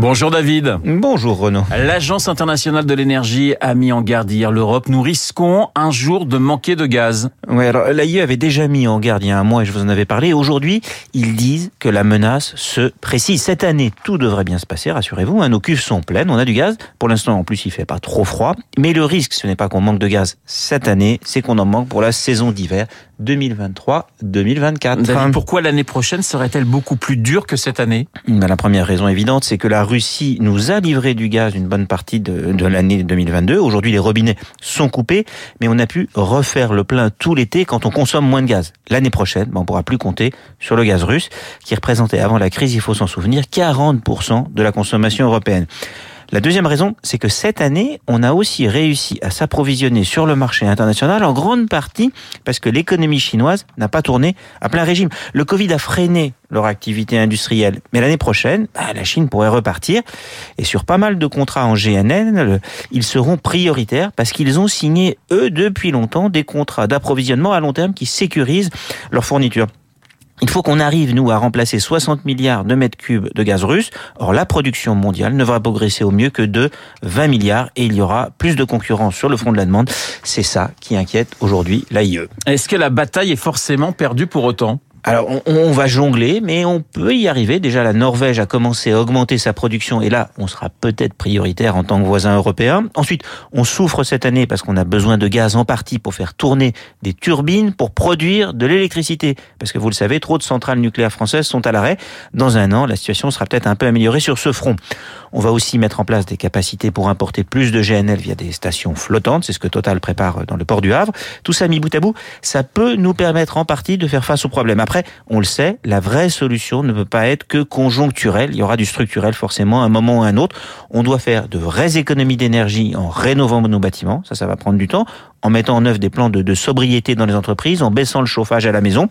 Bonjour David. Bonjour Renaud. L'Agence internationale de l'énergie a mis en garde hier l'Europe. Nous risquons un jour de manquer de gaz. Oui, alors l'AIE avait déjà mis en garde il y a un mois et je vous en avais parlé. Aujourd'hui, ils disent que la menace se précise. Cette année, tout devrait bien se passer, rassurez-vous. Hein, nos cuves sont pleines, on a du gaz. Pour l'instant, en plus, il fait pas trop froid. Mais le risque, ce n'est pas qu'on manque de gaz cette année, c'est qu'on en manque pour la saison d'hiver 2023-2024. David, pourquoi l'année prochaine serait-elle beaucoup plus dure que cette année ben, La première raison évidente, c'est que la Russie nous a livré du gaz une bonne partie de, l'année 2022. Aujourd'hui, les robinets sont coupés, mais on a pu refaire le plein tout l'été quand on consomme moins de gaz. L'année prochaine, on pourra plus compter sur le gaz russe, qui représentait avant la crise, il faut s'en souvenir, 40% de la consommation européenne. La deuxième raison, c'est que cette année, on a aussi réussi à s'approvisionner sur le marché international en grande partie parce que l'économie chinoise n'a pas tourné à plein régime. Le Covid a freiné leur activité industrielle. Mais l'année prochaine, bah, la Chine pourrait repartir. Et sur pas mal de contrats en GNN, ils seront prioritaires parce qu'ils ont signé, eux, depuis longtemps, des contrats d'approvisionnement à long terme qui sécurisent leur fourniture. Il faut qu'on arrive, nous, à remplacer 60 milliards de mètres cubes de gaz russe. Or, la production mondiale ne va progresser au mieux que de 20 milliards et il y aura plus de concurrence sur le front de la demande. C'est ça qui inquiète aujourd'hui l'AIE. Est-ce que la bataille est forcément perdue pour autant? Alors, on, on, va jongler, mais on peut y arriver. Déjà, la Norvège a commencé à augmenter sa production, et là, on sera peut-être prioritaire en tant que voisin européen. Ensuite, on souffre cette année parce qu'on a besoin de gaz en partie pour faire tourner des turbines pour produire de l'électricité. Parce que vous le savez, trop de centrales nucléaires françaises sont à l'arrêt. Dans un an, la situation sera peut-être un peu améliorée sur ce front. On va aussi mettre en place des capacités pour importer plus de GNL via des stations flottantes. C'est ce que Total prépare dans le port du Havre. Tout ça mis bout à bout, ça peut nous permettre en partie de faire face aux problèmes. On le sait, la vraie solution ne peut pas être que conjoncturelle. Il y aura du structurel forcément à un moment ou à un autre. On doit faire de vraies économies d'énergie en rénovant nos bâtiments. Ça, ça va prendre du temps. En mettant en œuvre des plans de, sobriété dans les entreprises, en baissant le chauffage à la maison.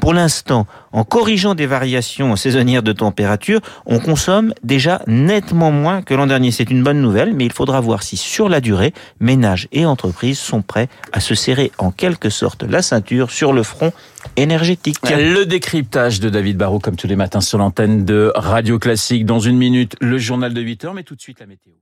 Pour l'instant, en corrigeant des variations saisonnières de température, on consomme déjà nettement moins que l'an dernier. C'est une bonne nouvelle, mais il faudra voir si sur la durée, ménages et entreprises sont prêts à se serrer en quelque sorte la ceinture sur le front énergétique. Le décryptage de David Barrault, comme tous les matins sur l'antenne de Radio Classique. Dans une minute, le journal de 8 heures, mais tout de suite la météo.